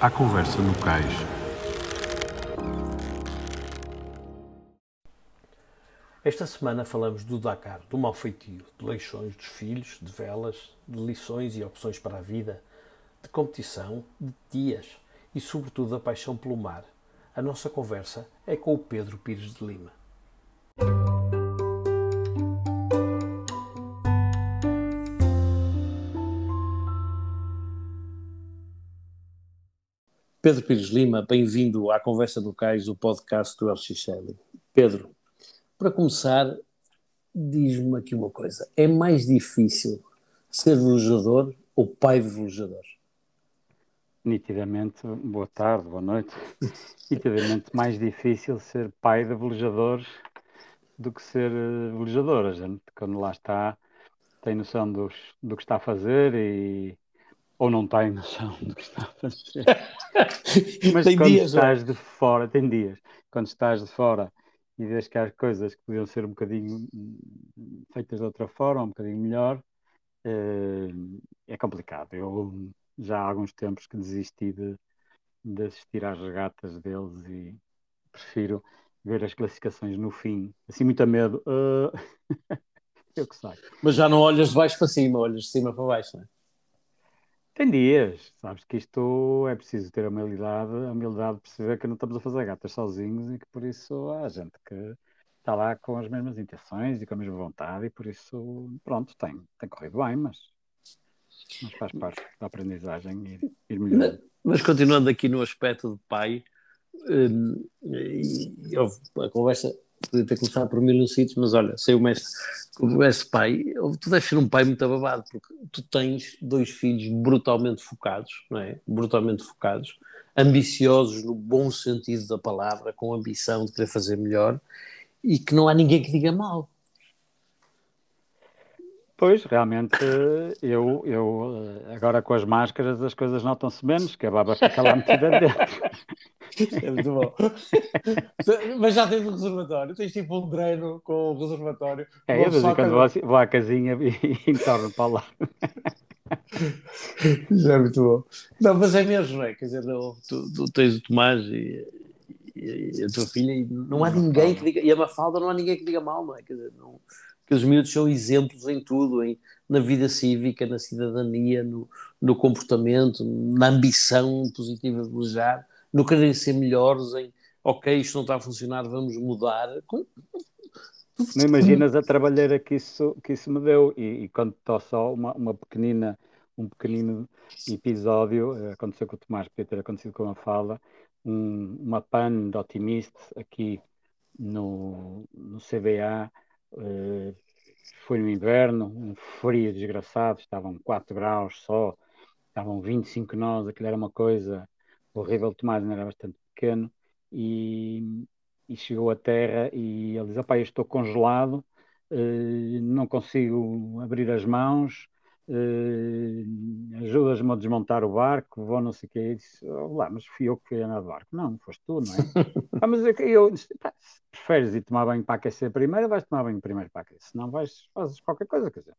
À conversa no cais. Esta semana falamos do Dakar, do mau feitio, de leixões dos filhos, de velas, de lições e opções para a vida, de competição, de dias e, sobretudo, da paixão pelo mar. A nossa conversa é com o Pedro Pires de Lima. Pedro Pires Lima, bem-vindo à Conversa do Cais, o podcast do LX Shelley. Pedro, para começar, diz-me aqui uma coisa: é mais difícil ser velejador ou pai de velejador? Nitidamente, boa tarde, boa noite. Nitidamente mais difícil ser pai de velejadores do que ser eh, velejador. A gente, quando lá está, tem noção dos, do que está a fazer e ou não tem noção do que está a fazer. Mas tem quando dias, estás de fora, tem dias, quando estás de fora e vês que há coisas que podiam ser um bocadinho hum, feitas de outra forma, um bocadinho melhor, é, é complicado. Eu já há alguns tempos que desisti de, de assistir às regatas deles e prefiro ver as classificações no fim. Assim, muito a medo. Uh... eu que sei. Mas já não olhas de baixo para cima, olhas de cima para baixo, não é? Tem dias, sabes que isto é preciso ter a humildade, a humildade de perceber que não estamos a fazer gatas sozinhos e que por isso há gente que está lá com as mesmas intenções e com a mesma vontade e por isso, pronto, tem, tem corrido bem, mas, mas faz parte da aprendizagem ir, ir melhorando. Mas, continuando aqui no aspecto de pai, hum, e, a conversa podia ter começado por mil sítios, mas olha, sei o mestre, como esse pai, tu deves ser um pai muito ababado, porque tu tens dois filhos brutalmente focados, não é? Brutalmente focados, ambiciosos no bom sentido da palavra, com ambição de querer fazer melhor, e que não há ninguém que diga mal. Pois, realmente, eu, eu agora com as máscaras as coisas notam-se menos, que a baba fica lá metida dentro. É muito bom. Mas já tens um reservatório, tens tipo um dreno com o reservatório. É, eu de quando vou, assim, vou à casinha e entorno para lá. Já é muito bom. Não, mas é mesmo, não é? Quer dizer, não, tu, tu, tens o Tomás e, e, e, a tua filha e não há ninguém que diga, e a Mafalda não há ninguém que diga mal, não é? Quer dizer, não, que os miúdos são exemplos em tudo, em, na vida cívica, na cidadania, no, no comportamento, na ambição positiva de velejar no querer ser melhores, em ok, isto não está a funcionar, vamos mudar. Não imaginas a trabalheira que isso, que isso me deu, e, e quando estou só uma, uma pequenina, um pequenino episódio, eh, aconteceu com o Tomás, podia ter acontecido com a Fala, um, uma pan de otimista aqui no, no CBA, uh, foi no inverno, um frio desgraçado, estavam 4 graus só, estavam 25 nós, aquilo era uma coisa o Rebel Tomás era bastante pequeno e, e chegou à terra e ele diz, opá, eu estou congelado, uh, não consigo abrir as mãos, uh, ajudas-me a desmontar o barco, vou não sei o quê. E disse, oh, lá, mas fui eu que fui andar de barco. Não, foste tu, não é? ah, mas eu, eu disse, se preferes ir tomar banho para aquecer primeiro, vais tomar banho primeiro para aquecer, senão vais, fazes qualquer coisa, quer dizer,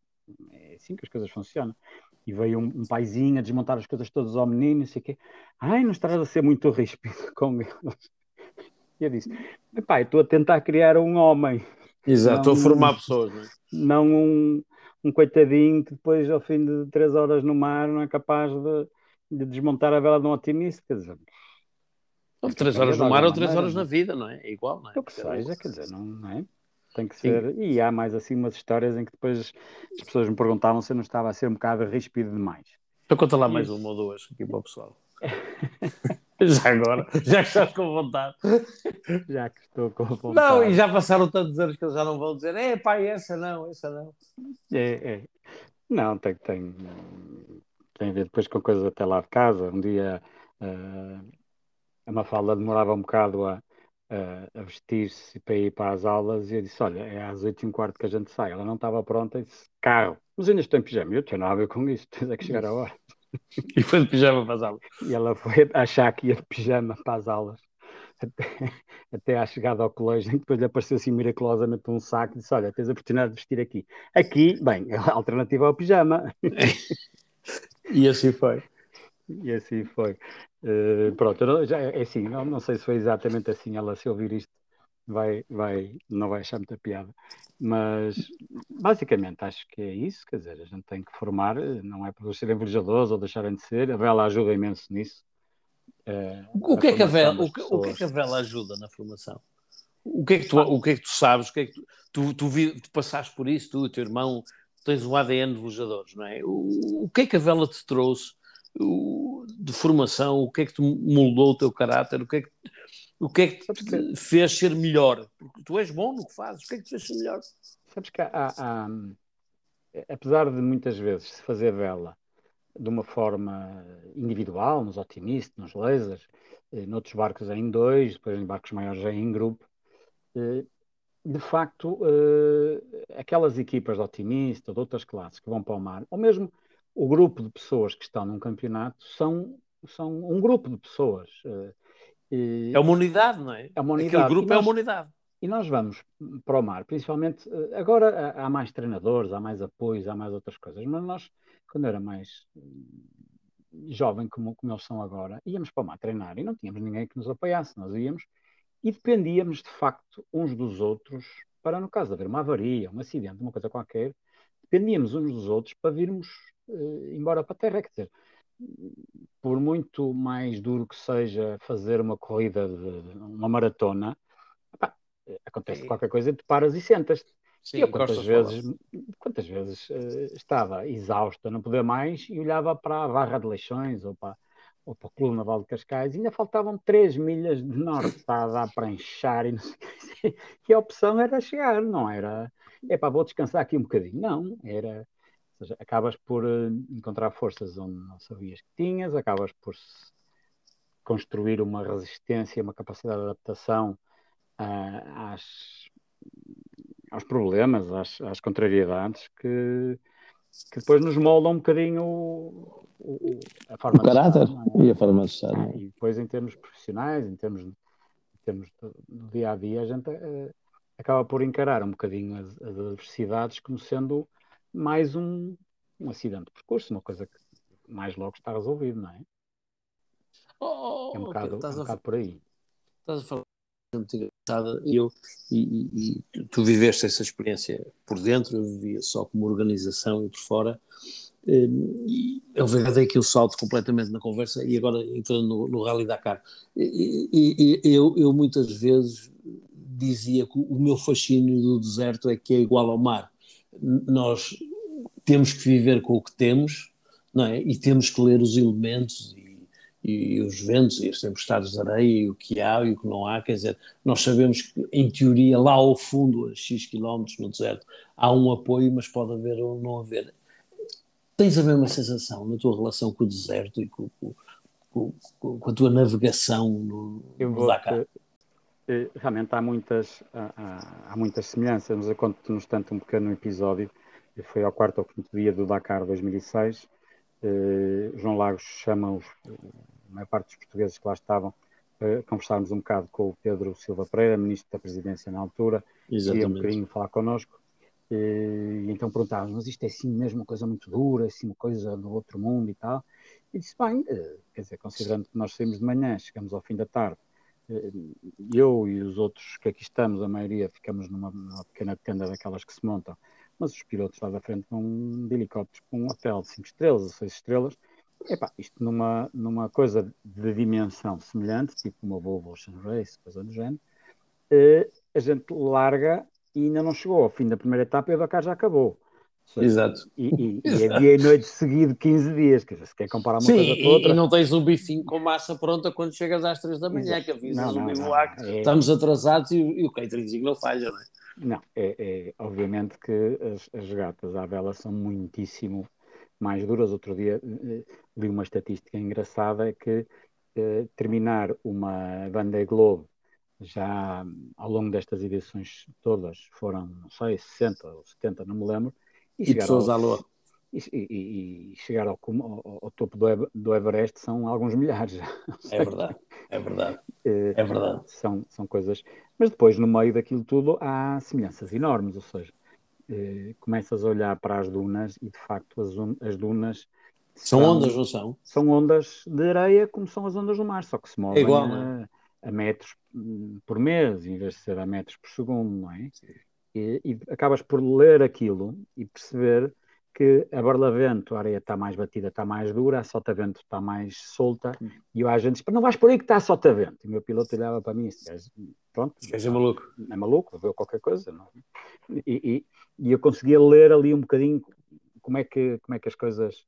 é assim que as coisas funcionam e veio um, um paizinho a desmontar as coisas todas ao menino, não sei o quê. Ai, não estás a ser muito ríspido com eles. E eu disse, pai, estou a tentar criar um homem. Exato, estou a formar pessoas. Não, é? não um, um coitadinho que depois, ao fim de três horas no mar, não é capaz de, de desmontar a vela de um otimista, quer dizer... Ou três horas no mar ou três horas na vida, não é? É igual, não é? O que seja, quer dizer, não, não é? Tem que ser. Sim. E há mais assim umas histórias em que depois as pessoas me perguntavam se eu não estava a ser um bocado ríspido demais. Então conta lá mais uma ou duas aqui para o pessoal. já agora, já que estás com vontade. Já que estou com vontade. Não, e já passaram tantos anos que eles já não vão dizer, é pai, essa não, essa não. É, é. Não, tem, tem, tem a ver depois com coisas até lá de casa. Um dia uh, a Mafalda demorava um bocado a, a, vestir-se para ir para as aulas e eu disse: Olha, é às oito e um quarto que a gente sai. Ela não estava pronta e disse: Carro, mas ainda estou em pijama. Eu tenho nada a ver com isso, tens é que chegar a hora. E foi de pijama para as aulas. E ela foi achar que ia de pijama para as aulas. Até, até à chegada ao colégio, e depois lhe apareceu assim miraculosamente um saco e disse: Olha, tens a oportunidade de vestir aqui. Aqui, bem, a alternativa ao pijama. E assim foi. E assim foi. Uh, pronto, já, é assim, não, não sei se foi exatamente assim. Ela, se ouvir isto, vai, vai, não vai achar muita piada. Mas, basicamente, acho que é isso. Quer dizer, a gente tem que formar, não é por serem velejadores ou deixarem de ser. A vela ajuda imenso nisso. Uh, o, que é que a vela, o, que, o que é que a vela ajuda na formação? O que é que tu, o que é que tu sabes? O que é que tu, tu, tu, vi, tu passaste por isso, tu e o teu irmão, tens um ADN de velejadores, não é? O, o que é que a vela te trouxe o, de formação? O que é que te moldou o teu caráter? O que é que, o que, é que te fez ser melhor? Porque tu és bom no que fazes, o que é que te fez ser melhor? Sabes que há, há, apesar de muitas vezes se fazer vela de uma forma individual, nos otimistas, nos lasers, eh, noutros barcos é em dois, depois em barcos maiores é em grupo, eh, de facto, eh, aquelas equipas de otimista, de outras classes que vão para o mar, ou mesmo o grupo de pessoas que estão num campeonato, são, são um grupo de pessoas. Eh, é uma unidade, não é? É uma unidade. Aquele grupo nós, é uma unidade. E nós vamos para o mar, principalmente, agora há mais treinadores, há mais apoios, há mais outras coisas, mas nós, quando era mais jovem como, como eles são agora, íamos para o mar treinar e não tínhamos ninguém que nos apoiasse, nós íamos e dependíamos de facto uns dos outros para, no caso de haver uma avaria, um acidente, uma coisa qualquer, dependíamos uns dos outros para virmos uh, embora para a Terra. Quer dizer, por muito mais duro que seja fazer uma corrida, de, uma maratona, acontece qualquer coisa, tu paras e sentas-te. Sim, eu quantas vezes, quantas vezes uh, estava exausta, não poder mais, e olhava para a Barra de Leixões ou para ou para o Clube Naval de Cascais, ainda faltavam 3 milhas de norte para dar para enchar e não sei o que. E a opção era chegar, não era, é para vou descansar aqui um bocadinho. Não, era, ou seja, acabas por uh, encontrar forças onde não sabias que tinhas, acabas por construir uma resistência, uma capacidade de adaptação uh, às, aos problemas, às, às contrariedades que, que depois nos moldam um bocadinho o, a forma o caráter é? e a forma de estar. Ah, e depois, em termos profissionais, em termos, em termos do dia a dia, a gente uh, acaba por encarar um bocadinho as, as adversidades como sendo mais um, um acidente de percurso, uma coisa que mais logo está resolvido, não é? Oh, é um bocado, okay, é um bocado por aí. Estás a falar muito engraçada e eu e, e, e, tu viveste essa experiência por dentro, eu vivia só como organização e por fora eu dei aqui o salto completamente na conversa e agora entrando no, no Rally Dakar. E, e, e, eu, eu muitas vezes dizia que o meu fascínio do deserto é que é igual ao mar. Nós temos que viver com o que temos, não é? E temos que ler os elementos e, e os ventos e as tempestades de areia e o que há e o que não há. Quer dizer, nós sabemos que, em teoria, lá ao fundo, a X quilómetros no deserto, há um apoio, mas pode haver ou não haver Tens a mesma sensação na tua relação com o deserto e com, com, com, com a tua navegação no, no Dakar? Eh, realmente há muitas, há, há muitas semelhanças, mas eu conto-nos tanto um pequeno episódio, foi ao quarto ou quinto dia do Dakar 2006, eh, João Lagos chama os, a maior parte dos portugueses que lá estavam, uh, conversarmos um bocado com o Pedro Silva Pereira, ministro da Presidência na altura, e um bocadinho falar connosco. E então perguntávamos, mas isto é assim mesmo uma coisa muito dura, assim uma coisa do outro mundo e tal. E disse, bem, eh, quer dizer, considerando que nós saímos de manhã, chegamos ao fim da tarde, eh, eu e os outros que aqui estamos, a maioria, ficamos numa, numa pequena tenda daquelas que se montam, mas os pilotos lá da frente vão de helicópteros com um hotel de 5 estrelas ou 6 estrelas. Epá, isto numa, numa coisa de dimensão semelhante, tipo uma Volvo Ocean Race, coisa do género, eh, a gente larga e ainda não chegou ao fim da primeira etapa e o Dakar já acabou. Exato. E, e, e é dia e noite seguido, 15 dias. Quer dizer, se quer comparar uma Sim, coisa com outra. E não tens o bifinho com massa pronta quando chegas às 3 da manhã, que avisas o bivouac, é... estamos atrasados e, e o cateringzinho não falha, não é? Não, é, é obviamente que as, as gatas à vela são muitíssimo mais duras. Outro dia eh, li uma estatística engraçada que eh, terminar uma Vendée Globe já ao longo destas edições todas foram, não sei, 60 ou 70, não me lembro. E, e chegar pessoas ao, à Lua. E, e, e chegar ao, ao, ao, topo do, do Everest são alguns milhares já. É verdade, é verdade. É, é verdade. São, são coisas. Mas depois, no meio daquilo tudo, há semelhanças enormes, ou seja, eh, começas a olhar para as dunas e de facto as, as dunas São, são, ondas, não são? São ondas de areia como são as ondas do mar, só que se movem é igual, a, é? a, metros hum, por mês, em vez de ser a metros por segundo, não é? E, e, acabas por ler aquilo e perceber que a Barlavento, a areia está mais batida, está mais dura, a Sotavento está mais solta, hum. e o agente diz, não vais por aí que está a Sotavento. E o meu piloto olhava para mim e disse, pronto. É maluco. É maluco, vê qualquer coisa. Não? É? E, e, e, eu conseguia ler ali um bocadinho como é que, como é que, as, coisas,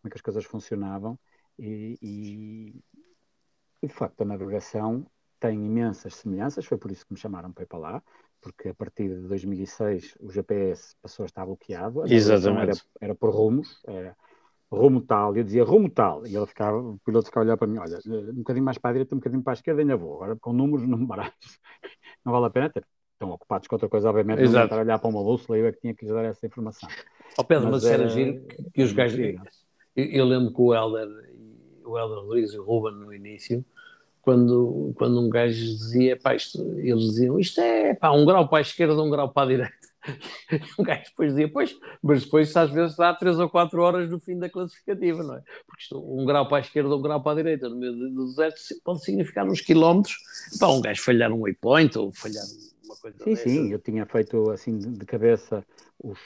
como é que as coisas funcionavam, e, e, e de facto a navegação tem imensas semelhanças, foi por isso que me chamaram para ir para lá, porque a partir de 2006 o GPS passou a estar bloqueado. A Exatamente. Era, era por rumos, era rumo tal, eu dizia rumo tal, e ele ficava, o piloto ficava a olhar para mim, olha, um bocadinho mais para a direita, um bocadinho para a esquerda, ainda vou. Agora com números numerados, não vale a pena ter. Estão ocupados com outra coisa, obviamente, Exato. não estar a olhar para uma bússola, eu é que tinha que lhes dar essa informação. Oh, Pedro, mas, mas era giro que os gajos. Eu, eu lembro que o Helder, o Helder Luiz e o Ruben no início quando, quando um gajo dizia, pá, isto, eles diziam, isto é pá, um grau para a esquerda, um grau para a direita. um gajo depois dizia, pois, mas depois às vezes dá 3 ou 4 horas no fim da classificativa, não é? Porque isto, um grau para a esquerda, um grau para a direita, no meio do deserto, pode significar uns quilómetros, para um gajo falhar um waypoint ou falhar uma coisa Sim, dessa. sim, eu tinha feito assim de cabeça os,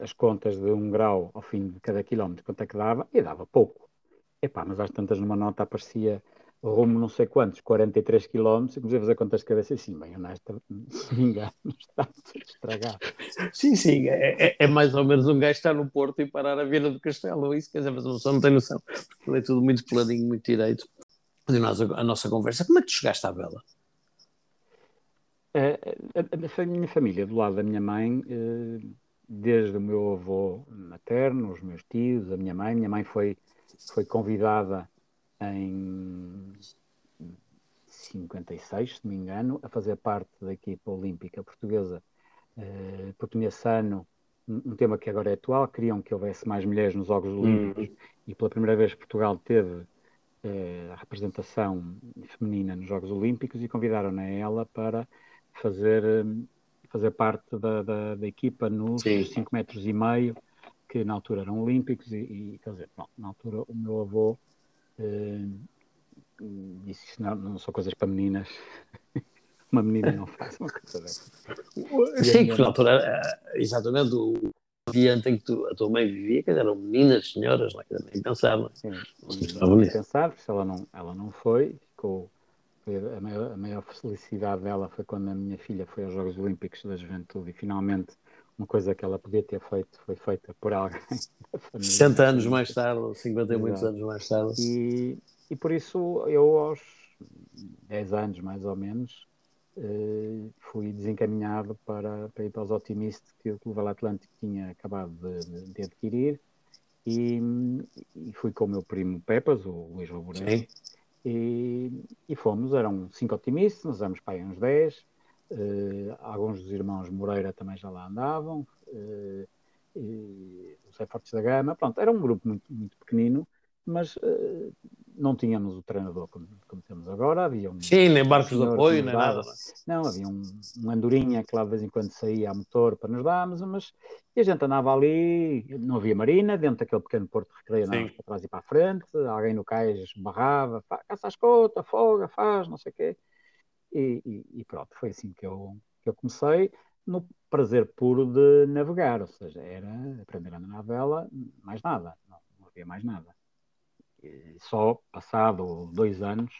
as contas de um grau ao fim de cada quilómetro, quanto é que dava, e dava pouco. Epá, mas às tantas numa nota aparecia rumo não sei quantos, 43 km, e comecei a fazer contas de cabeça e sim, bem honesto, se me engano, está tudo estragado. Sim, sim, é, é, é, mais ou menos um gajo estar no Porto e parar a Vila do Castelo, ou isso, quer dizer, mas a pessoa não tem noção, porque é tudo muito coladinho, muito direito. De nós, a, nossa conversa, como é que tu chegaste à vela? A, a, a, minha família, do lado da minha mãe, eh, desde o meu avô materno, os meus tios, a minha mãe, minha mãe foi, foi convidada em 56, se me engano, a fazer parte da equipa olímpica portuguesa, porque nesse ano, um tema que agora é atual, queriam que houvesse mais mulheres nos Jogos Olímpicos uhum. e pela primeira vez Portugal teve eh, a representação feminina nos Jogos Olímpicos e convidaram-na ela para fazer, eh, fazer parte da, da, da equipa nos 5 metros e meio, que na altura eram olímpicos e, e quer dizer, não, na altura o meu avô Uh, disse que não, não são coisas para meninas. uma menina não faz uma coisa dessa. Sim, que na altura, eh, exatamente, o ambiente em que tu, a tua mãe vivia, que eram meninas, senhoras, lá, que nem pensavam. Sim, não pensar, porque ela não, ela não foi, ficou. A, maior, a maior felicidade dela foi quando a minha filha foi aos Jogos Olímpicos da Juventude e finalmente uma coisa que ela podia ter feito foi feita por alguém. 60 anos mais tarde, ou 50 e muitos anos mais tarde. E, e por isso eu, aos 10 anos mais ou menos, uh, fui desencaminhado para, para ir para os otimistas que o Clube Atlântico tinha acabado de, de adquirir. E, e, fui com o meu primo Pepas, o Luís Laboreiro, e, e fomos, eram cinco otimistas, nós éramos para aí uns 10, Uh, alguns dos irmãos Moreira também já lá andavam, uh, e o Zé Fortes da Gama, pronto, era um grupo muito, muito pequenino, mas uh, não tínhamos o treinador como, como, temos agora, havia um... Sim, nem barcos de apoio, nem nada. Não, havia um, um andorinha que lá de vez em quando saía a motor para nos darmos, mas e a gente andava ali, não havia marina, dentro daquele pequeno porto de recreio, andávamos para trás e para a frente, alguém no cais barrava, caça a escota, folga, faz, não sei o quê. E, e, e, pronto, foi assim que eu, que eu comecei no prazer puro de navegar, ou seja, era aprender a andar na vela, mais nada, não, não havia mais nada. E só passado dois anos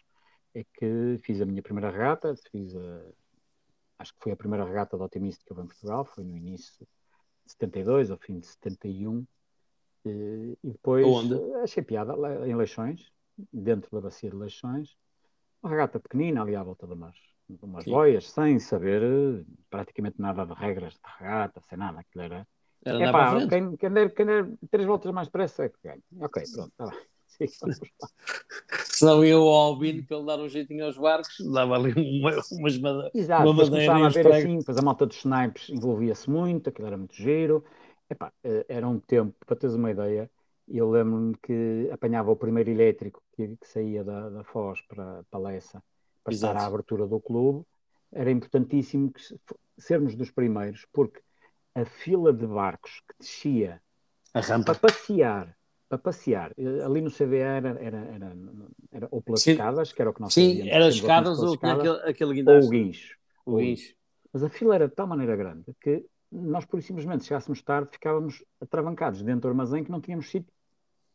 é que fiz a minha primeira regata, fiz a, acho que foi a primeira regata de otimista que eu vi em Portugal, foi no início de 72, ao fim de 71, e, e depois Onde? achei piada em Leixões, dentro da bacia de Leixões, uma regata pequenina ali à volta mar, umas Sim. boias, sem saber eh, praticamente nada de regras de regata, sem nada, aquilo era. era é pá, quem, quem, der, quem der três voltas mais depressa é que ganha. Ok, pronto, está bem. Se não ia o Albino para ele dar um jeitinho aos barcos, dava ali uma, umas madeira, Exato, uma. Começava a ver assim, depois a malta dos snipes envolvia-se muito, aquilo era muito giro. Epá, eh, era um tempo, para teres uma ideia, eu lembro-me que apanhava o primeiro elétrico que, que saía da, da Foz para, para Lessa, para Exato. estar à abertura do clube. Era importantíssimo que, sermos dos primeiros, porque a fila de barcos que descia a rampa. para passear para passear. Eh, ali no CVA era, era, era, era ou pelas Sim. escadas, que era o que nós Sim, fazíamos, era tínhamos escadas ou escada, aquele, aquele ou o guincho. O guincho. Mas a fila era de tal maneira grande que nós, por simplesmente, se chegássemos tarde, ficávamos atravancados dentro do armazém que não tínhamos sítio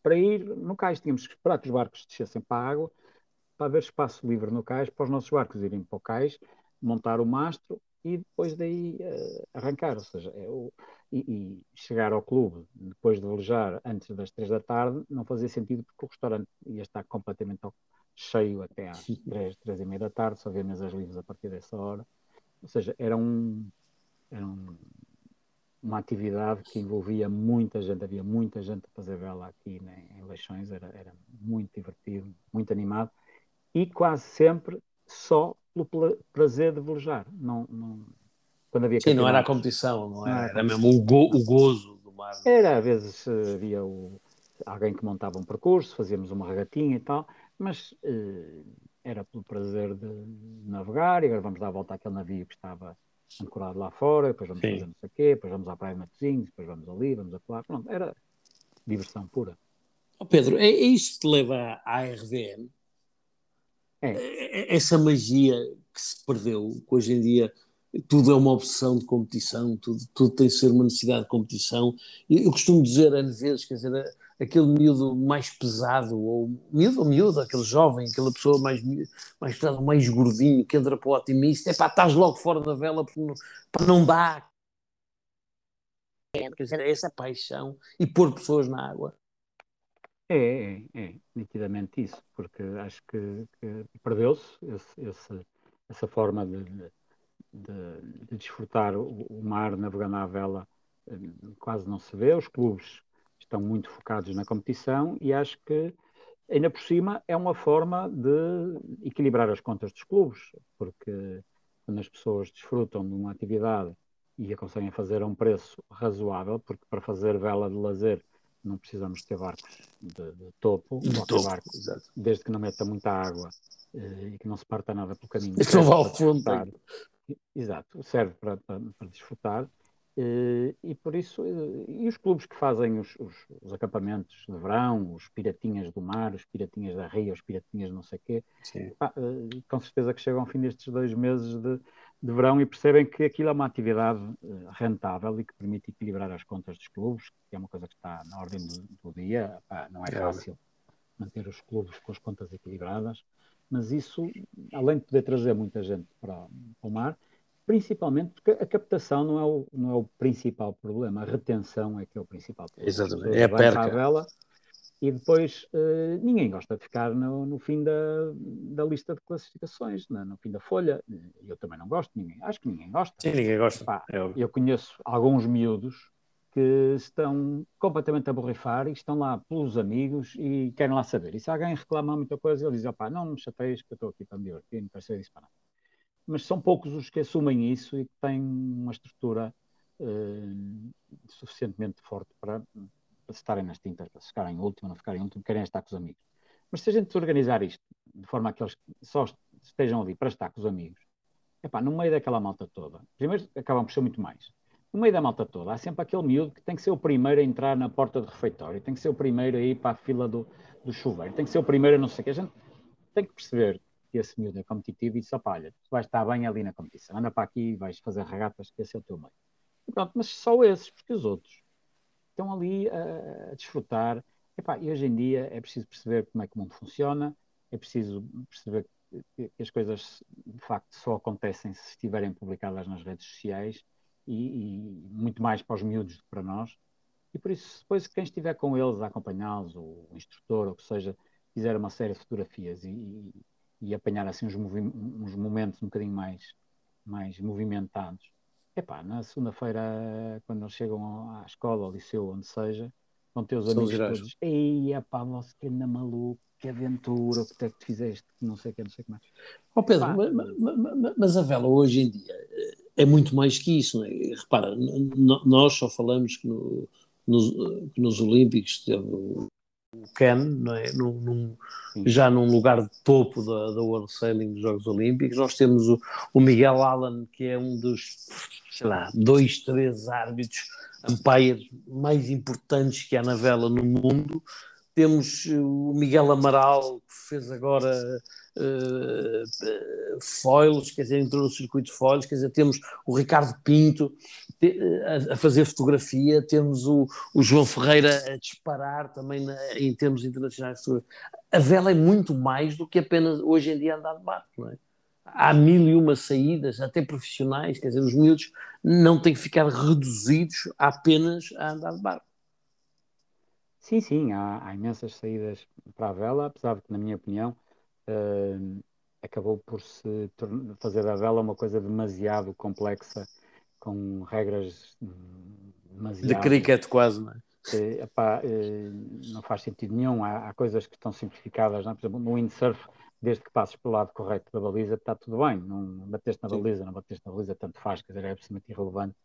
para ir no cais. Tínhamos que esperar que os barcos descessem para a água para haver espaço livre no cais, para os nossos barcos irem para o cais, montar o mastro e depois daí uh, arrancar. Ou seja, é o, e, e, chegar ao clube depois de velejar antes das três da tarde não fazia sentido porque o restaurante ia estar completamente cheio até às três, três e meia da tarde, só havia mesas livres a partir dessa hora. Ou seja, era um, era um uma atividade que envolvia muita gente, havia muita gente a fazer vela aqui né, em Leixões, era, era muito divertido, muito animado e quase sempre só pelo prazer de velejar. Não, não, quando havia Sim, não era a competição, não era, era mesmo o, go, o gozo do mar. Era, às vezes havia o, alguém que montava um percurso, fazíamos uma regatinha e tal, mas eh, era pelo prazer de navegar e agora vamos dar a volta àquele navio que estava ancorado lá fora, depois vamos Sim. fazer não sei o quê, depois vamos à Praia de Matosinhos, depois vamos ali, vamos a lá. Pronto, era diversão pura. Oh Pedro, é, é isto que te leva à RVM? É. é. é. Essa magia que se perdeu, que hoje em dia tudo é uma opção de competição, tudo, tudo tem que ser uma necessidade de competição. Eu costumo dizer, às vezes, quer dizer, aquele miúdo mais pesado, ou miúdo ou miúdo, aquele jovem, aquela pessoa mais, mais mais gordinho, que entra para o otimista, é pá, estás logo fora da vela porque não, pá, não dá. Quer dizer, essa paixão e pôr pessoas na água. É, é, é, nitidamente isso, porque acho que, que perdeu-se essa forma de, de, de desfrutar o, o, mar navegando à vela, eh, quase não se vê. Os clubes estão muito focados na competição e acho que, ainda por cima, é uma forma de equilibrar as contas dos clubes, porque quando as pessoas desfrutam de uma atividade e a conseguem fazer a um preço razoável, porque para fazer vela de lazer não precisamos ter barcos de, de topo, de topo barco, desde que não meta muita água eh, e que não se parta nada pelo caminho. Isso vale fundo. Exato, serve para, para, para desfrutar e por isso, eh, e os clubes que fazem os, os, os, acampamentos de verão, os piratinhas do mar, os piratinhas da ria, os piratinhas não sei o quê, pá, eh, com certeza que chegam ao fim destes dois meses de, de verão e percebem que aquilo é uma atividade rentável e que permite equilibrar as contas dos clubes, que é uma coisa que está na ordem do, do dia, pá, não é, é. fácil manter os clubes com as contas equilibradas, mas isso, além de poder trazer muita gente para, para o mar, principalmente porque a captação não é, o, não é o principal problema, a retenção é que é o principal problema. Exatamente, é a perca. A vela, e depois uh, ninguém gosta de ficar no, no fim da, da, lista de classificações, no, no, fim da folha. Eu também não gosto, ninguém, acho que ninguém gosta. Sim, ninguém gosta. Pá, é eu conheço alguns miúdos que estão completamente a borrifar e estão lá pelos amigos e querem lá saber. E se alguém reclamar muita coisa, ele diz: opá, não me chateias que eu estou aqui para me divertir, não quero ser isso para nada mas são poucos os que assumem isso e que têm uma estrutura uh, suficientemente forte para, para estarem nas tintas, para ficarem último, não ficarem último, querem estar com os amigos. Mas se a gente organizar isto de forma a que eles só estejam ali para estar com os amigos, epá, no meio daquela malta toda, primeiro acabam por ser muito mais. No meio da malta toda, há sempre aquele miúdo que tem que ser o primeiro a entrar na porta do refeitório, tem que ser o primeiro a ir para a fila do, do chuveiro, tem que ser o primeiro a não sei o que. A gente tem que perceber esse miúdo é competitivo e disse, opá, olha, tu vais estar bem ali na competição, anda para aqui, vais fazer regatas, que esse é o teu meio. E pronto, mas só esses, porque os outros estão ali a, a desfrutar. Epá, e hoje em dia é preciso perceber como é que o mundo funciona, é preciso perceber que, que as coisas de facto só acontecem se estiverem publicadas nas redes sociais e, e muito mais para os miúdos do que para nós. E por isso, depois, quem estiver com eles a acompanhá-los, o instrutor, ou que seja, fizer uma série de fotografias e, e apanhar assim uns, uns momentos um bocadinho mais, mais movimentados. Epá, na segunda-feira, quando eles chegam à escola, ao liceu, onde seja, vão ter os São amigos girais. todos. Ei, epá, você que anda maluco, que aventura, o que é que tu fizeste, não sei o que, não sei o que mais. Oh Pedro, mas, mas, mas, a vela hoje em dia é muito mais que isso, não é? Repara, nós só falamos que, no, nos, que nos Olímpicos teve Ken, não é? Num, num, já num lugar de topo da, da World Sailing dos Jogos Olímpicos. Nós temos o, o, Miguel Allen, que é um dos, sei lá, dois, três árbitros umpires mais importantes que há na vela no mundo. Temos o Miguel Amaral, que fez agora uh, foils, quer dizer, entrou no circuito de foils, quer dizer, temos o Ricardo Pinto a, fazer fotografia, temos o, o, João Ferreira a disparar também na, em termos internacionais. A vela é muito mais do que apenas hoje em dia andar de barco, é? há mil e uma saídas, até profissionais, quer dizer, os miúdos não têm que ficar reduzidos apenas a andar de barco. Sim, sim, há, há imensas saídas para a vela, apesar de que, na minha opinião, uh, acabou por se fazer da vela uma coisa demasiado complexa, com regras demasiado... De cricket quase, não é? Uh, epá, uh, não faz sentido nenhum. Há, há, coisas que estão simplificadas, não é? por exemplo, no windsurf desde que passes pelo lado correto da baliza, está tudo bem. Não bateste na baliza, não bateste na baliza, tanto faz, quer dizer, é absolutamente irrelevante.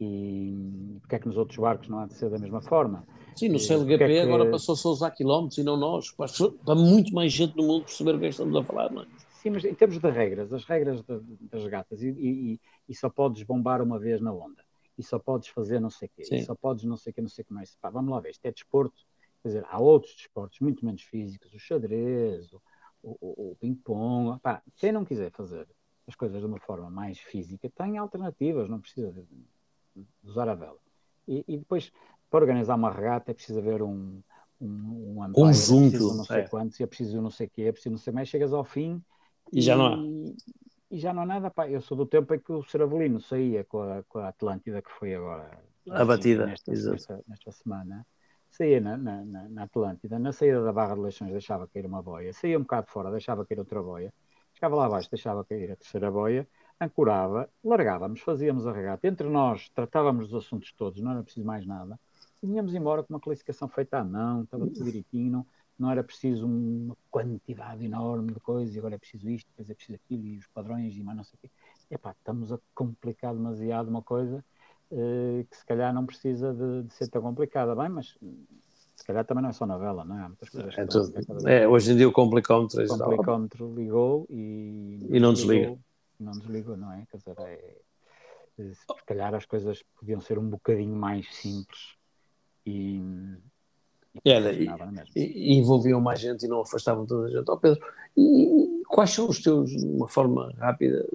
E porque é que nos outros barcos não há de ser da mesma forma? Sim, no CLGP é que... agora passou-se a usar quilómetros e não nós. Para muito mais gente no mundo perceber o que é que estamos a falar, não é? Sim, mas em termos de regras, as regras de, das gatas, e, e, e, só podes bombar uma vez na onda, e só podes fazer não sei o quê, Sim. e só podes não sei o quê, não sei o que mais. Pá, vamos lá ver, isto é desporto, quer dizer, há outros desportos muito menos físicos, o xadrez, o, o, o ping-pong. Quem não quiser fazer as coisas de uma forma mais física, tem alternativas, não precisa de, de usar a vela. E, e, depois, para organizar uma regata, é preciso haver um, um, um conjunto. É não sei é. quantos, é preciso não sei o quê, é preciso não sei mais. Chegas ao fim e, e já não há. E, já não há nada. Pá, eu sou do tempo em que o Seravelino saía com a, com a Atlântida, que foi agora. A batida, nesta, nesta, nesta semana saía na, na, na, Atlântida, na saída da Barra de Leixões deixava cair uma boia, saía um bocado fora, deixava cair outra boia, chegava lá abaixo, deixava cair a terceira boia, ancorava, largávamos, fazíamos a regata. Entre nós tratávamos dos assuntos todos, não era preciso mais nada. E vinhamos embora com uma classificação feita à mão, estava tudo direitinho, não, não era preciso uma quantidade enorme de coisas, e agora é preciso isto, depois é preciso aquilo, e os padrões, e mais não sei o quê. Epá, estamos a complicar demasiado uma coisa eh, que se calhar não precisa de, de, ser tão complicada, bem, mas se calhar também não é só novela, não é? Há muitas coisas é, tudo, é hoje em dia o complicómetro, o complicómetro ligou e, e não desliga. Não desligou, não é? Quer dizer, é, se calhar as coisas podiam ser um bocadinho mais simples e, Era, e, e, envolviam mais gente e não afastavam toda a gente. Oh, Pedro, e quais são os teus, de uma forma rápida,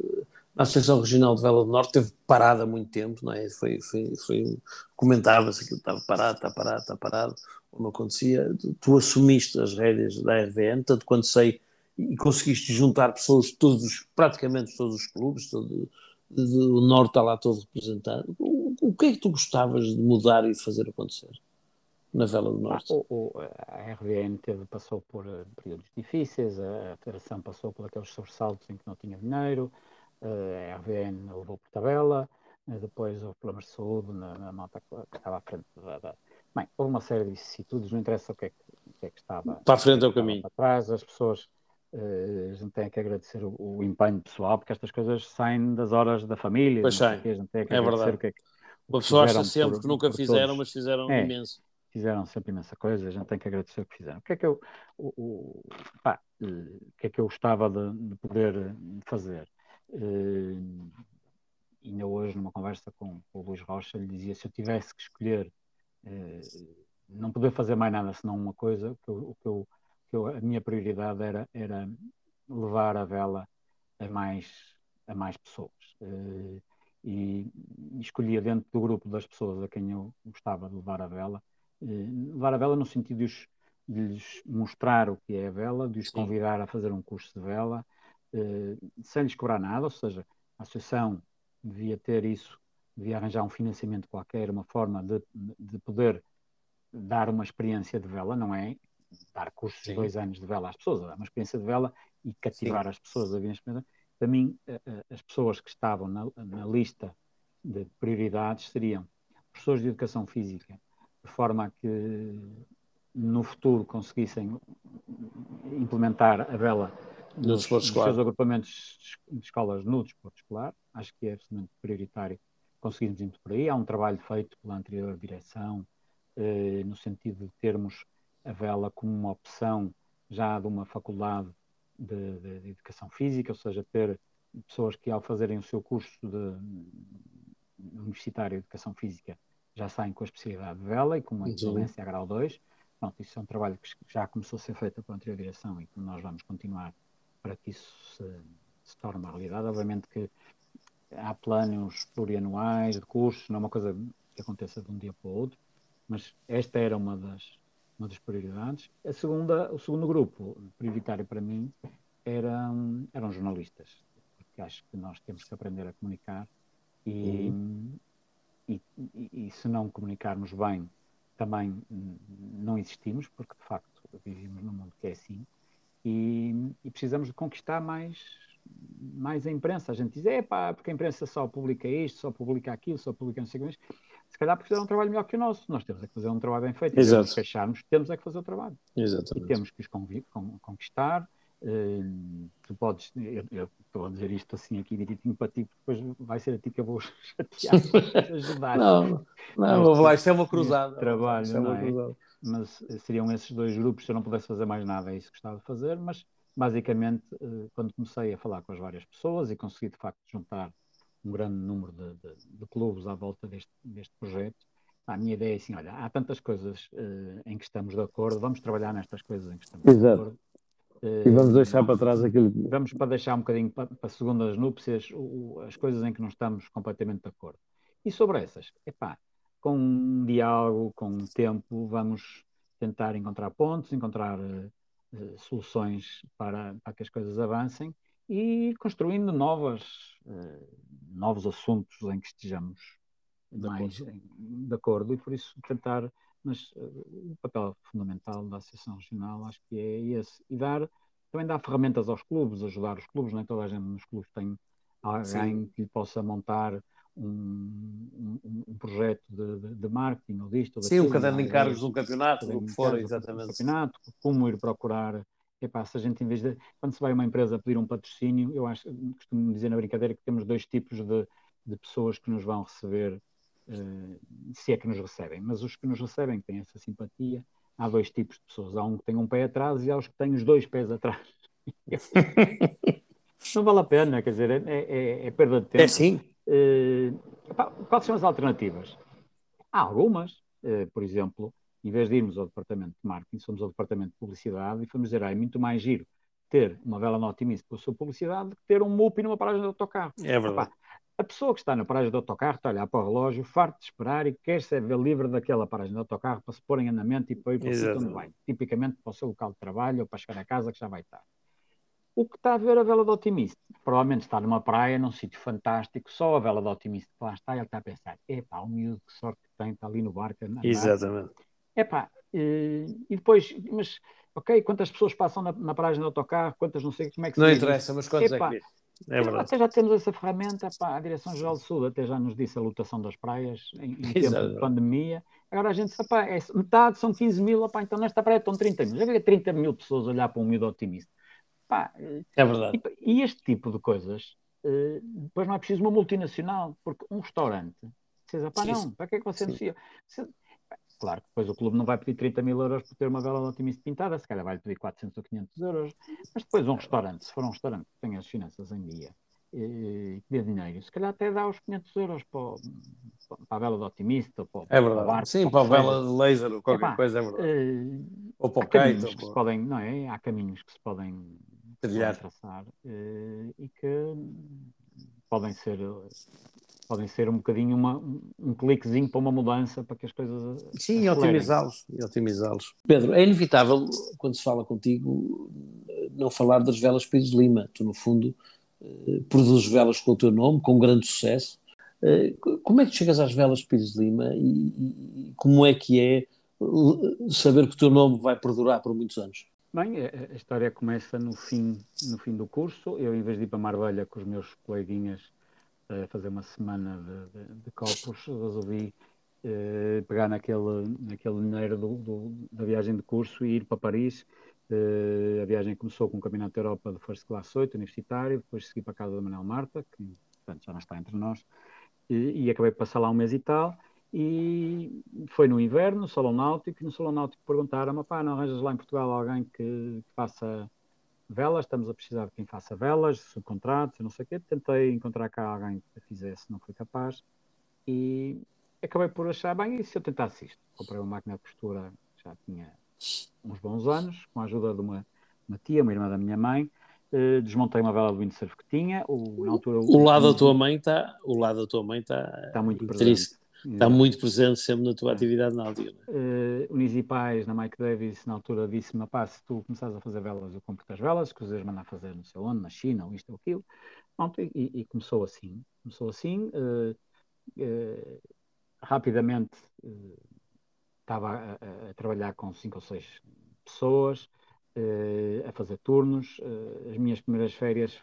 a Associação Regional de Vela do Norte teve parada há muito tempo, não é? Foi, foi, foi comentava-se que estava parado, está parado, está parado, como acontecia. Tu, tu assumiste as rédeas da RVN, tanto quanto sei, e conseguiste juntar pessoas de todos, praticamente todos os clubes, todo, o Norte está lá todo representado. O, o, que é que tu gostavas de mudar e de fazer acontecer na Vela do Norte? Ah, o, a RVN teve, passou por uh, períodos difíceis, a, a Federação passou por aqueles sobressaltos em que não tinha dinheiro, eh, a RVN levou por tabela, eh, depois houve problemas de saúde na, na nota que estava à frente da, da... Bem, houve uma série de vicissitudes, não interessa o que é que, o que, é que estava para a frente é o caminho. Para trás, as pessoas Uh, a gente tem que agradecer o, o, empenho pessoal, porque estas coisas saem das horas da família. Pois sai. é verdade. Que é que Uma pessoa acha sempre por, que nunca fizeram, todos. mas fizeram é, imenso. Fizeram sempre imensa coisa, a gente tem que agradecer o que fizeram. O que é que eu, o, o, pá, o que é que eu gostava de, de poder fazer? Uh, ainda hoje, numa conversa com, com, o Luís Rocha, ele dizia: se eu tivesse que escolher uh, não poder fazer mais nada senão uma coisa, que eu, o que eu, que eu, a minha prioridade era, era levar a vela a mais, a mais pessoas. Uh, e escolhia dentro do grupo das pessoas a quem eu gostava de levar a vela, levar a vela no sentido de, os, de lhes mostrar o que é a vela, de os Sim. convidar a fazer um curso de vela, eh, sem lhes cobrar nada, ou seja, a associação devia ter isso, devia arranjar um financiamento qualquer, uma forma de, de poder dar uma experiência de vela, não é dar cursos de dois anos de vela às pessoas, dar uma experiência de vela e cativar Sim. as pessoas a virem experimentar. Para mim, as pessoas que estavam na, na lista de prioridades seriam professores de educação física, de forma a que no futuro conseguissem implementar a vela no desporto escolar. seus agrupamentos de escolas no desporto escolar. Acho que é absolutamente prioritário conseguirmos ir por aí. Há um trabalho feito pela anterior direção, eh, no sentido de termos a vela como uma opção já de uma faculdade de, de, de, educação física, ou seja, ter pessoas que ao fazerem o seu curso de, universitário de educação física já saem com a especialidade de vela e com uma excelência a grau 2. Pronto, isso é um trabalho que já começou a ser feito pela anterior direção e que nós vamos continuar para que isso se, se torne uma realidade. Obviamente que há planos plurianuais de cursos, não é uma coisa que aconteça de um dia para o outro, mas esta era uma das, uma das prioridades. A segunda, o segundo grupo prioritário para mim eram, eram jornalistas, porque acho que nós temos que aprender a comunicar e, uhum. E, e, e, se não comunicarmos bem, também não existimos, porque de facto vivemos num mundo que é assim, e, e precisamos de conquistar mais, mais a imprensa. A gente diz, é pá, porque a imprensa só publica isto, só publica aquilo, só publica não sei o que se calhar porque fizeram um trabalho melhor que o nosso. Nós temos é que fazer um trabalho bem feito. Exato. Se queixarmos, temos é que fazer o trabalho. Exatamente. E temos que os conquistar. Uh, tu podes, eu, eu, estou a dizer isto assim aqui direitinho para ti, depois vai ser a ti que eu vou chatear, ajudar. não, não, lá, isto é uma cruzada. Trabalho, é uma é? cruzada. Mas eh, seriam esses dois grupos, se eu não pudesse fazer mais nada, é isso que gostava de fazer, mas basicamente, uh, quando comecei a falar com as várias pessoas e consegui de facto juntar um grande número de, de, de clubes à volta deste, deste projeto. A minha ideia é assim: olha, há tantas coisas uh, em que estamos de acordo, vamos trabalhar nestas coisas em que estamos Exato. de acordo. E vamos deixar para trás aquilo. Vamos para deixar um bocadinho para, para segundas núpcias o, as coisas em que não estamos completamente de acordo. E sobre essas, epá, com um diálogo, com um tempo, vamos tentar encontrar pontos, encontrar uh, soluções para, para que as coisas avancem e construindo novas, uh, novos assuntos em que estejamos de mais acordo. Em, de acordo e por isso tentar, mas uh, o papel fundamental da Associação Regional acho que é esse e dar também dar ferramentas aos clubes, ajudar os clubes, nem é? toda a gente nos clubes tem alguém Sim. que lhe possa montar um, um, um projeto de, de, de, marketing ou disto ou Sim, um caderno de encargos de um campeonato, o que for, exatamente. campeonato, como ir procurar epá, se a gente, em vez de. Quando se vai a uma empresa pedir um patrocínio, eu acho, costumo dizer na brincadeira que temos dois tipos de, de pessoas que nos vão receber, se é que nos recebem. Mas os que nos recebem, que têm essa simpatia, há dois tipos de pessoas. Há um que tem um pé atrás e há os que têm os dois pés atrás. Não vale a pena, quer dizer, é, é, é perda de tempo. É sim. Uh, quais são as alternativas? Há algumas, uh, por exemplo, em vez de irmos ao departamento de marketing, somos ao departamento de publicidade e fomos dizer, ah, é muito mais giro ter uma vela no otimista com a sua publicidade do que ter um MUPI numa paragem de autocarro. É verdade. Epá, a pessoa que está na paragem de autocarro está a olhar para o relógio, farto de esperar e quer ser ver livre daquela paragem de autocarro para se pôr em andamento e para ir para o sítio onde vai. Tipicamente para o seu local de trabalho ou para chegar a casa que já vai estar. O que está a ver a vela do otimista? Provavelmente está numa praia, num sítio fantástico, só a vela do otimista que lá está e ele está a pensar, epá, o miúdo, que sorte que tem, está ali no barco. Exatamente. Epá, e, e depois, mas, ok, quantas pessoas passam na, na paragem do autocarro, quantas não sei, como é que se Não interessa, mas quantos Epá, é que é verdade. Até já temos essa ferramenta, pá, a Direção-Geral do Sul até já nos disse a lotação das praias em, em tempo de pandemia. Agora a gente sabe, pá, é, metade são 15 mil, opá, então nesta praia estão 30 mil. Já vi 30 mil pessoas olhar para um miúdo otimista. Pá, é verdade. E, e, este tipo de coisas, uh, depois não é preciso uma multinacional, porque um restaurante, vocês, pá, não, para que é que você anuncia? Claro que depois o clube não vai pedir 30 mil euros por ter uma vela de otimista pintada, se calhar vai pedir 400 ou 500 euros. Mas depois um restaurante, se for um restaurante que tenha as finanças em dia e que dê dinheiro, se calhar até dá os 500 euros para, para a vela de otimista. Para, é verdade. Para barco, Sim, para, para a vela de laser ou qualquer Epá, coisa, é verdade. Uh, ou para o kite. Que se podem, não é? Há caminhos que se podem, Trilhar. traçar uh, e que podem ser podem ser um bocadinho uma, um cliquezinho para uma mudança para que as coisas. Sim, otimizá-los. otimizá-los. Pedro, é inevitável, quando se fala contigo, não falar das velas Pires de Lima. Tu, no fundo, eh, produzes velas com o teu nome, com grande sucesso. Eh, como é que chegas às velas Pires de Lima e, e como é que é eh, saber que o teu nome vai perdurar por muitos anos? Bem, a história começa no fim, no fim do curso. Eu, em vez de ir para Marbella com os meus coleguinhas fazer uma semana de, de, de copos, resolvi eh, pegar naquele, naquele dinheiro do, do, da viagem de curso e ir para Paris. Eh, a viagem começou com o Campeonato da Europa de First Class 8, universitário, depois segui para a casa da Manuel Marta, que portanto, já não está entre nós, e, e acabei de passar lá um mês e tal. E foi no inverno, no Salão Náutico, e no Salão Náutico perguntaram-me: pá, não arranjas lá em Portugal alguém que, que faça velas, estamos a precisar de quem faça velas, subcontratos, não sei o quê. Tentei encontrar cá alguém que fizesse, não fui capaz. E, acabei por achar bem, e se eu tentasse isto? Comprei uma máquina de costura, já tinha uns bons anos, com a ajuda de uma, uma tia, uma irmã da minha mãe, uh, desmontei uma vela de windsurf que tinha. O, na altura, o, o lado da tua mãe está, o lado da tua mãe está, está muito presente. Está muito presente sempre na tua atividade náutica. Uh, Unisipais, na Mike Davis, na altura disse-me, pá, se tu começares a fazer velas, eu compro as velas, que os mandar fazer não sei onde, na China, ou isto ou aquilo. Pronto, e, e, começou assim. Começou assim. Uh, uh, rapidamente estava a, a, a, trabalhar com cinco ou seis pessoas, a fazer turnos. as minhas primeiras férias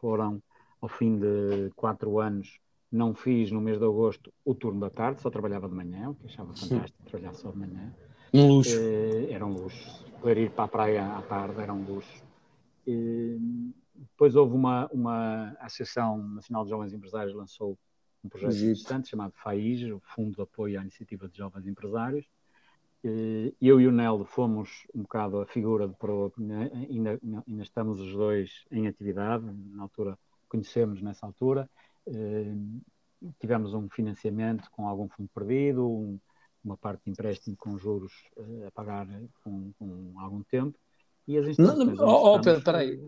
foram ao fim de quatro anos não fiz no mês de agosto o turno da tarde, só trabalhava de manhã, o que achava fantástico, trabalhar só de manhã. Um luxo. Uh, era um luxo. Poder ir para a praia à tarde era um luxo. Depois houve uma, uma Associação Nacional de Jovens Empresários lançou um projeto interessante chamado FAIS, o Fundo de Apoio à Iniciativa de Jovens Empresários. Uh, eu e o Nel fomos um bocado a figura de proa, ainda, ainda estamos os dois em atividade, na altura conhecemos nessa altura, eh, tivemos um financiamento com algum fundo perdido, um, uma parte de empréstimo com juros uh, a pagar com, com, algum tempo. E as instituições. Não, oh, oh, Pedro, peraí,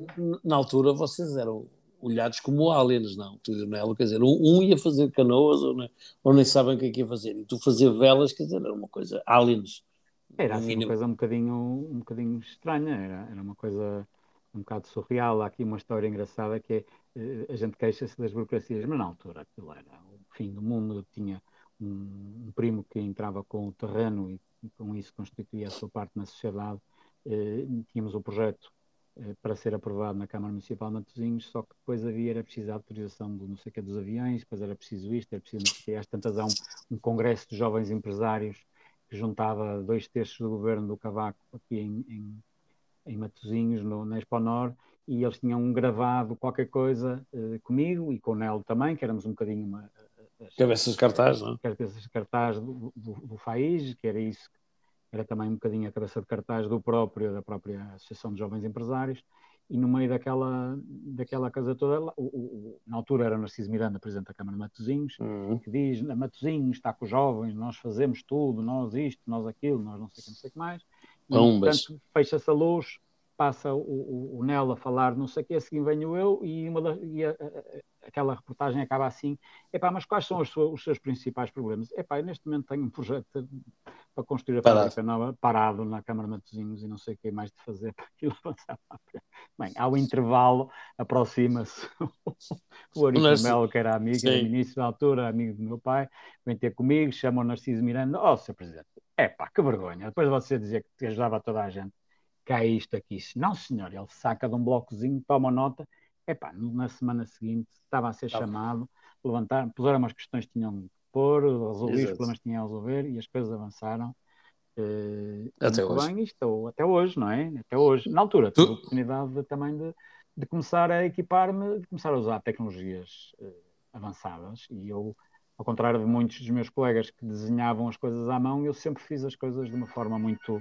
na altura vocês eram olhados como aliens, não? Tu e o quer dizer, um, ia fazer canoas ou, nem, ou nem sabem o que é que ia fazer, e tu fazer velas, quer dizer, era uma coisa aliens. Era assim, uma coisa um bocadinho, um bocadinho estranha, era, era uma coisa um bocado surreal. Há aqui uma história engraçada que é eh, a gente queixa-se das burocracias, mas na altura aquilo era o fim do mundo. Eu tinha um, um, primo que entrava com o terreno e, e, com isso constituía a sua parte na sociedade. Eh, tínhamos o um projeto eh, para ser aprovado na Câmara Municipal de Matosinhos, só que depois havia, era preciso a autorização do não sei que dos aviões, depois era preciso isto, era preciso não Às tantas há um, um congresso de jovens empresários que juntava dois terços do governo do Cavaco aqui em, em, em Matosinhos, no, na Exponor, e eles tinham gravado qualquer coisa uh, comigo e com o Nelo também, que éramos um bocadinho uma, as, cabeças de cartaz, não? É? Cabeças de cartaz do, do, do FAIS, que era isso, era também um bocadinho a cabeça de cartaz do próprio, da própria Associação de Jovens Empresários, e no meio daquela, daquela casa toda, o, o, na altura era Narciso Miranda, Presidente da Câmara de Matosinhos, uhum. que diz, Matosinhos está com os jovens, nós fazemos tudo, nós isto, nós aquilo, nós não sei o que, não sei o que mais, e, portanto, fecha-se a luz, passa o, o, o Nel a falar não sei o que, a seguir venho eu e, uma e a, a, aquela reportagem acaba assim, epá, mas quais são os, os seus principais problemas? Epá, neste momento tenho um projeto para construir a fábrica nova, parado na Câmara de Matosinhos e não sei o que mais de fazer para aquilo avançar para Bem, ao intervalo aproxima-se o Aurico Melo, que era amigo, era ministro da altura, amigo do meu pai, vem ter comigo, chama o Narciso Miranda, ó, oh, Sr. Presidente, epá, que vergonha, depois de você dizer que ajudava toda a gente, cá isto aqui. Não, senhor, ele saca de um blocozinho, toma nota. Epá, na semana seguinte estava a ser tá chamado, levantaram, puseram umas questões que tinham que pôr, resolvi os problemas que tinham a resolver e as coisas avançaram. Uh, até hoje. Bem, isto, até hoje, não é? Até hoje. Na altura, tive a oportunidade de, também de, de, começar a equipar-me, de começar a usar tecnologias uh, avançadas e eu, ao contrário de muitos dos meus colegas que desenhavam as coisas à mão, eu sempre fiz as coisas de uma forma muito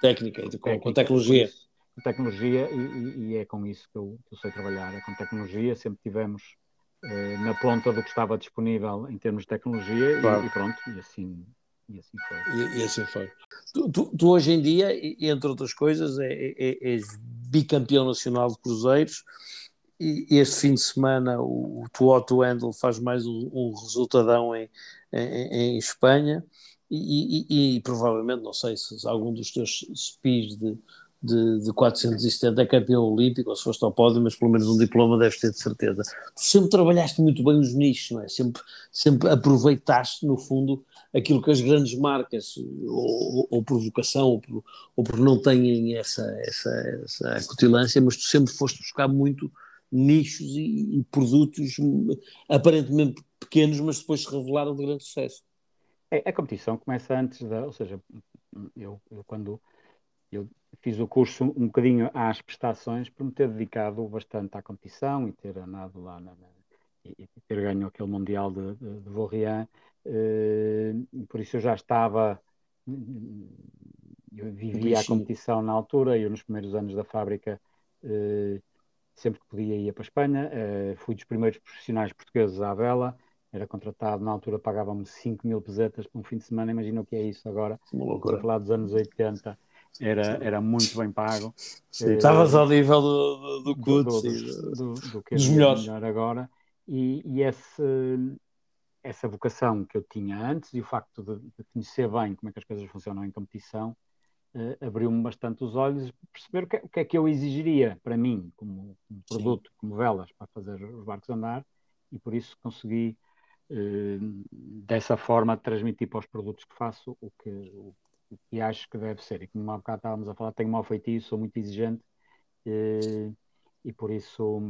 técnica, com, técnica, com tecnologia. Com tecnologia, e, e, é com isso que eu, que eu, sei trabalhar, é com tecnologia. Sempre tivemos uh, na ponta do que estava disponível em termos de tecnologia, claro. e, e, pronto, e assim, e assim foi. E, assim foi. Tu, tu, tu, hoje em dia, entre outras coisas, é, é, é, és bicampeão nacional de cruzeiros. E este fim de semana o, o Tuoto Handel faz mais um, um resultadão em, em, em Espanha e, e, e, provavelmente, não sei se, algum dos teus SPIs de, de, de 470 é campeão olímpico, ou se foste ao pódio, mas pelo menos um diploma deves ter de certeza. Tu sempre trabalhaste muito bem os nichos, não é? Sempre, sempre aproveitaste, no fundo, aquilo que as grandes marcas, ou, ou por vocação, ou por, ou por não têm essa, essa, essa acutilância, mas tu sempre foste buscar muito nichos e, e produtos aparentemente pequenos, mas depois se revelaram de grande sucesso. É, a competição começa antes da, ou seja, eu, eu, quando eu fiz o curso um bocadinho às prestações por me ter dedicado bastante à competição e ter andado lá na, na, e, ter ganho aquele mundial de, de, de Vorrian, eh, por isso eu já estava eu vivia a competição na altura, eu nos primeiros anos da fábrica eh, sempre que podia ia para a Espanha, eh, fui dos primeiros profissionais portugueses à vela era contratado, na altura pagavam-me 5 mil pesetas por um fim de semana, imagina o que é isso agora. Uma loucura. Estou a falar dos anos 80, era, era muito bem pago. Sim, estavas ao nível do, do, do, do, do, do, do que é dos melhores. melhor agora. E, e esse, essa vocação que eu tinha antes e o facto de, de conhecer bem como é que as coisas funcionam em competição uh, abriu-me bastante os olhos perceber o que, o que, é que eu exigiria para mim como, como produto, Sim. como velas para fazer os barcos andar e por isso consegui uh, dessa forma transmitir para os produtos que faço o que, o, o que acho que deve ser e como há bocado estávamos a falar, tenho mau feitiço, sou muito exigente uh, e por isso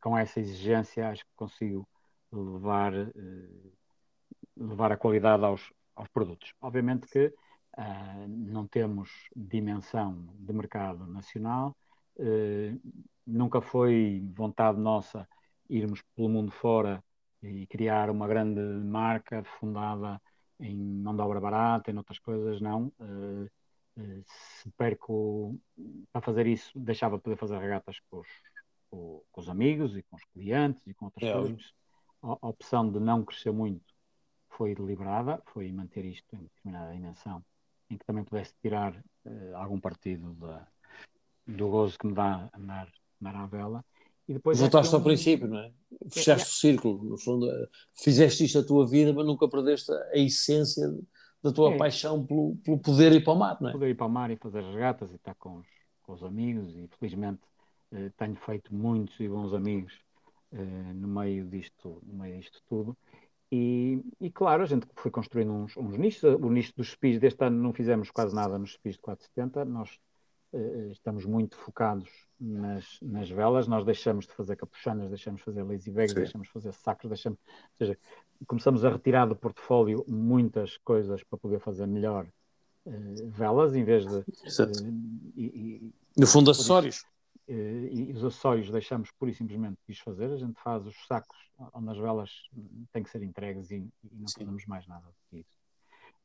com essa exigência acho que consigo levar, uh, levar a qualidade aos, aos produtos. Obviamente que uh, não temos dimensão de mercado nacional, nunca foi vontade nossa irmos pelo mundo fora e criar uma grande marca fundada em mão de obra barata, em outras coisas, não. se perco para fazer isso, deixava de poder fazer regatas com os, com, com os amigos e com os clientes e com outras é, coisas a opção de não crescer muito foi deliberada, foi manter isto em determinada dimensão, em que também pudesse tirar uh, algum partido da, do gozo que me dá andar, andar à vela. E depois Voltaste um... ao princípio, não é? Fechaste é, é. o círculo, no fundo, eh, fizeste isto a tua vida, mas nunca perdeste a essência da tua é. paixão pelo, pelo poder ir para o mar, não é? Poder ir para o mar e fazer regatas e estar com os, com os amigos, e felizmente eh, tenho feito muitos e bons amigos uh, no meio disto, no meio disto tudo. E, e, claro, a gente foi construindo uns, uns nichos. O nicho dos SPIs deste ano não fizemos quase nada nos SPIs de 470. Nós estamos muito focados nas, nas velas. Nós deixamos de fazer capuchanas, deixamos de fazer lazy bags, Sim. deixamos de fazer sacos, deixamos, ou seja, começamos a retirar do portfólio muitas coisas para poder fazer melhor uh, velas, em vez de. Uh, e, e, no fundo, acessórios. Eh, e os acessórios deixamos pura e simplesmente desfazer, a gente faz os sacos onde as velas têm que ser entregues e, e não Sim. fazemos mais nada do que isso.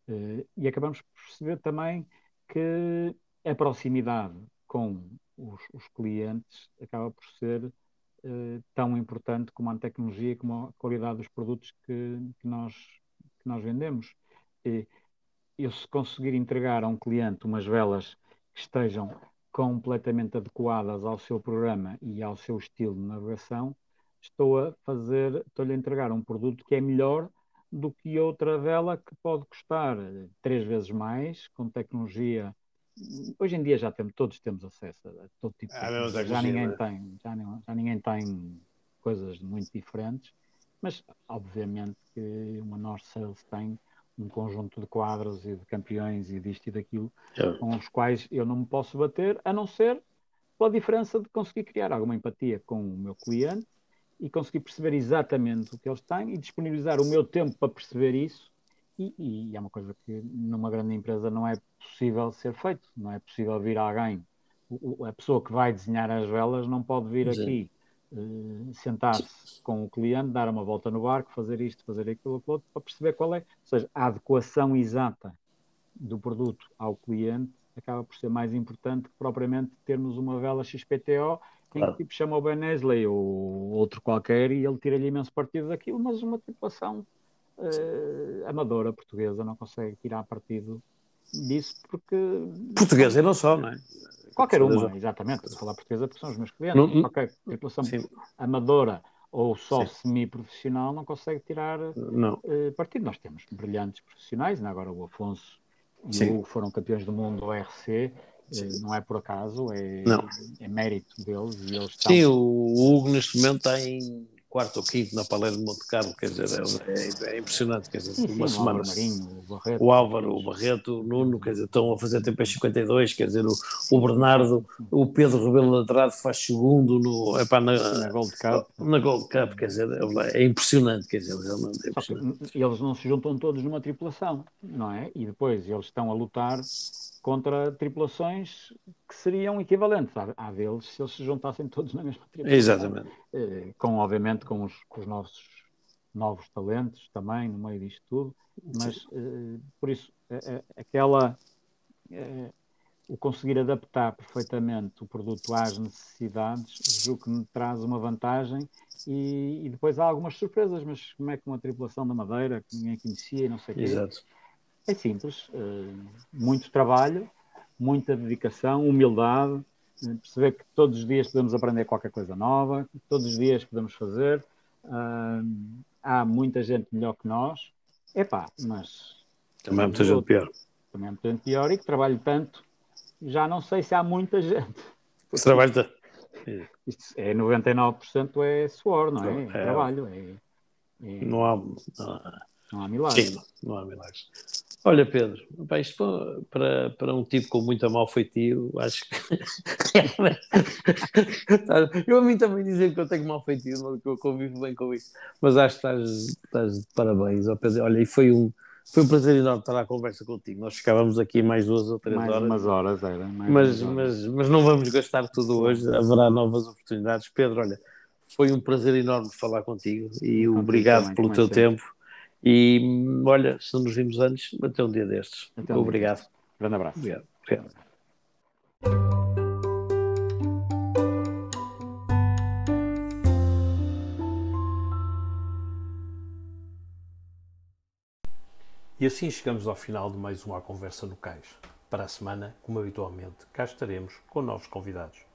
Eh, e acabamos por perceber também que a proximidade com os, os clientes acaba por ser uh, tão importante como a tecnologia, como a qualidade dos produtos que, que nós, que nós vendemos. E eu se conseguir entregar a um cliente umas velas que estejam completamente adequadas ao seu programa e ao seu estilo de navegação, estou a fazer, estou-lhe a entregar um produto que é melhor do que outra vela que pode custar três vezes mais, com tecnologia. Hoje em dia já temos, todos temos acesso a todo tipo de ah, já ninguém né? tem, já, já ninguém tem coisas muito diferentes, mas obviamente que uma North Sales tem um conjunto de quadros e de campeões e disto e daquilo, é. com os quais eu não me posso bater, a não ser pela diferença de conseguir criar alguma empatia com o meu cliente e conseguir perceber exatamente o que eles têm e disponibilizar o meu tempo para perceber isso. E, e é uma coisa que numa grande empresa não é possível ser feito, não é possível vir alguém. O, a pessoa que vai desenhar as velas não pode vir Sim. aqui uh, sentar-se com o cliente, dar uma volta no barco, fazer isto, fazer aquilo, aquilo para perceber qual é, ou seja, a adequação exata do produto ao cliente acaba por ser mais importante que propriamente termos uma vela XPTO em que tipo chama o Ben Nesley ou outro qualquer e ele tira-lhe imenso partido daquilo, mas uma tripulação uh, amadora portuguesa não consegue tirar partido disso porque. Portuguesa e não só, não é? Qualquer uma, exatamente. Estou a falar portuguesa porque são os meus clientes. Não, Qualquer tripulação sim. amadora ou só semi-profissional não consegue tirar não. Uh, partido. Nós temos brilhantes profissionais, né? agora o Afonso e sim. o Hugo foram campeões do mundo do RC. Uh, não é por acaso, é, é mérito deles. E eles estão... Sim, o Hugo neste momento está em quarto ou quinto na Palestra de Monte Carlo, quer dizer, é, é, é impressionante, quer dizer, sim, uma sim, semana. O, Marinho, o, Barreto, o Álvaro, o Barreto, o Nuno, quer dizer, estão a fazer tempo em 52, quer dizer, o, o Bernardo, o Pedro Rebelo Ladrado faz segundo no, epá, na, na Gold Cup. Na Gold Cup, quer dizer, é, é impressionante, quer dizer, realmente é impressionante. Eles não se juntam todos numa tripulação, não é? E depois eles estão a lutar contra tripulações que seriam equivalentes à, à deles se eles se juntassem todos na mesma tripulação. Exatamente. Eh, com, obviamente, com os, com os nossos novos talentos também no meio disto tudo, mas eh, por isso, aquela. o conseguir adaptar perfeitamente o produto às necessidades, julgo que me traz uma vantagem e, e, depois há algumas surpresas, mas como é que uma tripulação da Madeira, que ninguém conhecia e não sei o quê. Exato. É simples, uh, muito trabalho, muita dedicação, humildade, uh, perceber que todos os dias podemos aprender qualquer coisa nova, todos os dias podemos fazer. Uh, há muita gente melhor que nós, epá, mas... Também há muita gente pior. Também há muita gente pior e que trabalho tanto já não sei se há muita gente. Trabalho isto, isto é 99% é suor, não é? é, é trabalho. É, é, não, há, não, há, não há milagres. Sim, não há milagres. Olha, Pedro, isto para, para um tipo com muita mal feitio, acho que. eu a mim também dizem que eu tenho mal feitio, que eu convivo bem com isso. Mas acho que estás, estás de parabéns. Olha, e foi um foi um prazer enorme estar à conversa contigo. Nós ficávamos aqui mais duas ou três mais horas. Umas horas era, mas, mas, mas não vamos gastar tudo hoje. Haverá novas oportunidades. Pedro, olha, foi um prazer enorme falar contigo e obrigado pelo teu tempo. E olha, se não nos vimos antes, até um dia destes. Um obrigado. Grande abraço. Obrigado. obrigado. E assim chegamos ao final de mais uma Conversa no Cais. Para a semana, como habitualmente, cá estaremos com novos convidados.